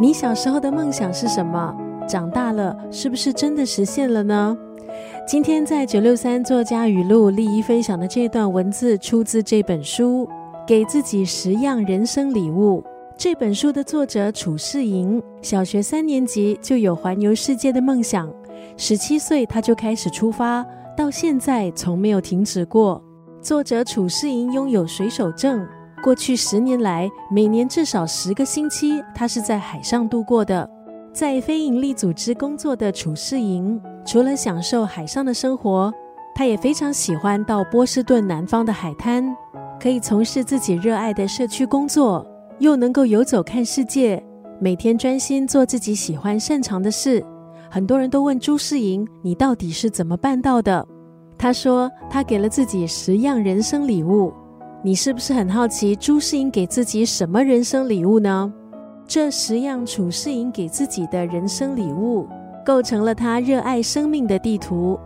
你小时候的梦想是什么？长大了是不是真的实现了呢？今天在九六三作家语录丽一分享的这段文字，出自这本书《给自己十样人生礼物》。这本书的作者楚世莹，小学三年级就有环游世界的梦想，十七岁他就开始出发，到现在从没有停止过。作者楚世莹拥有水手证。过去十年来，每年至少十个星期，他是在海上度过的。在非营利组织工作的楚世莹，除了享受海上的生活，他也非常喜欢到波士顿南方的海滩，可以从事自己热爱的社区工作，又能够游走看世界，每天专心做自己喜欢擅长的事。很多人都问朱世莹：“你到底是怎么办到的？”他说：“他给了自己十样人生礼物。”你是不是很好奇朱世英给自己什么人生礼物呢？这十样楚世英给自己的人生礼物，构成了他热爱生命的地图。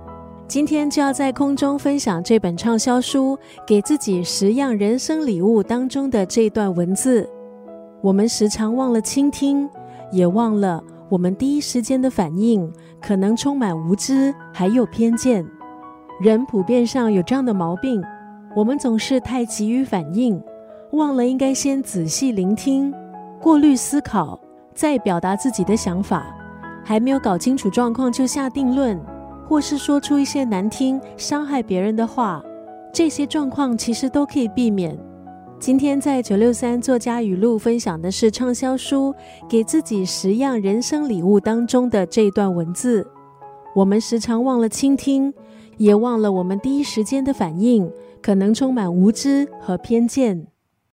今天就要在空中分享这本畅销书《给自己十样人生礼物》当中的这段文字。我们时常忘了倾听，也忘了我们第一时间的反应可能充满无知还有偏见。人普遍上有这样的毛病。我们总是太急于反应，忘了应该先仔细聆听、过滤思考，再表达自己的想法。还没有搞清楚状况就下定论，或是说出一些难听、伤害别人的话，这些状况其实都可以避免。今天在九六三作家语录分享的是畅销书《给自己十样人生礼物》当中的这段文字。我们时常忘了倾听，也忘了我们第一时间的反应。可能充满无知和偏见。